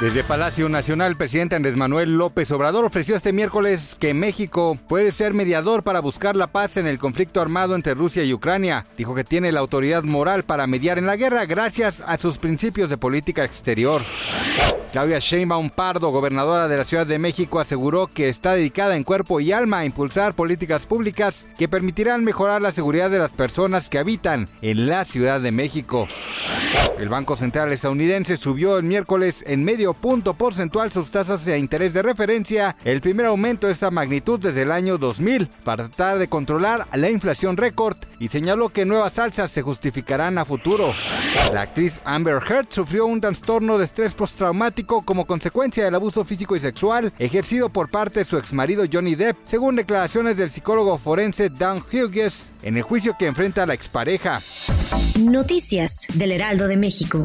Desde Palacio Nacional, el presidente Andrés Manuel López Obrador ofreció este miércoles que México puede ser mediador para buscar la paz en el conflicto armado entre Rusia y Ucrania. Dijo que tiene la autoridad moral para mediar en la guerra gracias a sus principios de política exterior. Claudia Sheinbaum Pardo, gobernadora de la Ciudad de México, aseguró que está dedicada en cuerpo y alma a impulsar políticas públicas que permitirán mejorar la seguridad de las personas que habitan en la Ciudad de México. El Banco Central estadounidense subió el miércoles en medio punto porcentual sus tasas de interés de referencia, el primer aumento de esta magnitud desde el año 2000, para tratar de controlar la inflación récord y señaló que nuevas alzas se justificarán a futuro. La actriz Amber Heard sufrió un trastorno de estrés postraumático como consecuencia del abuso físico y sexual ejercido por parte de su exmarido Johnny Depp, según declaraciones del psicólogo forense Dan Hughes en el juicio que enfrenta a la expareja. Noticias del Heraldo de México.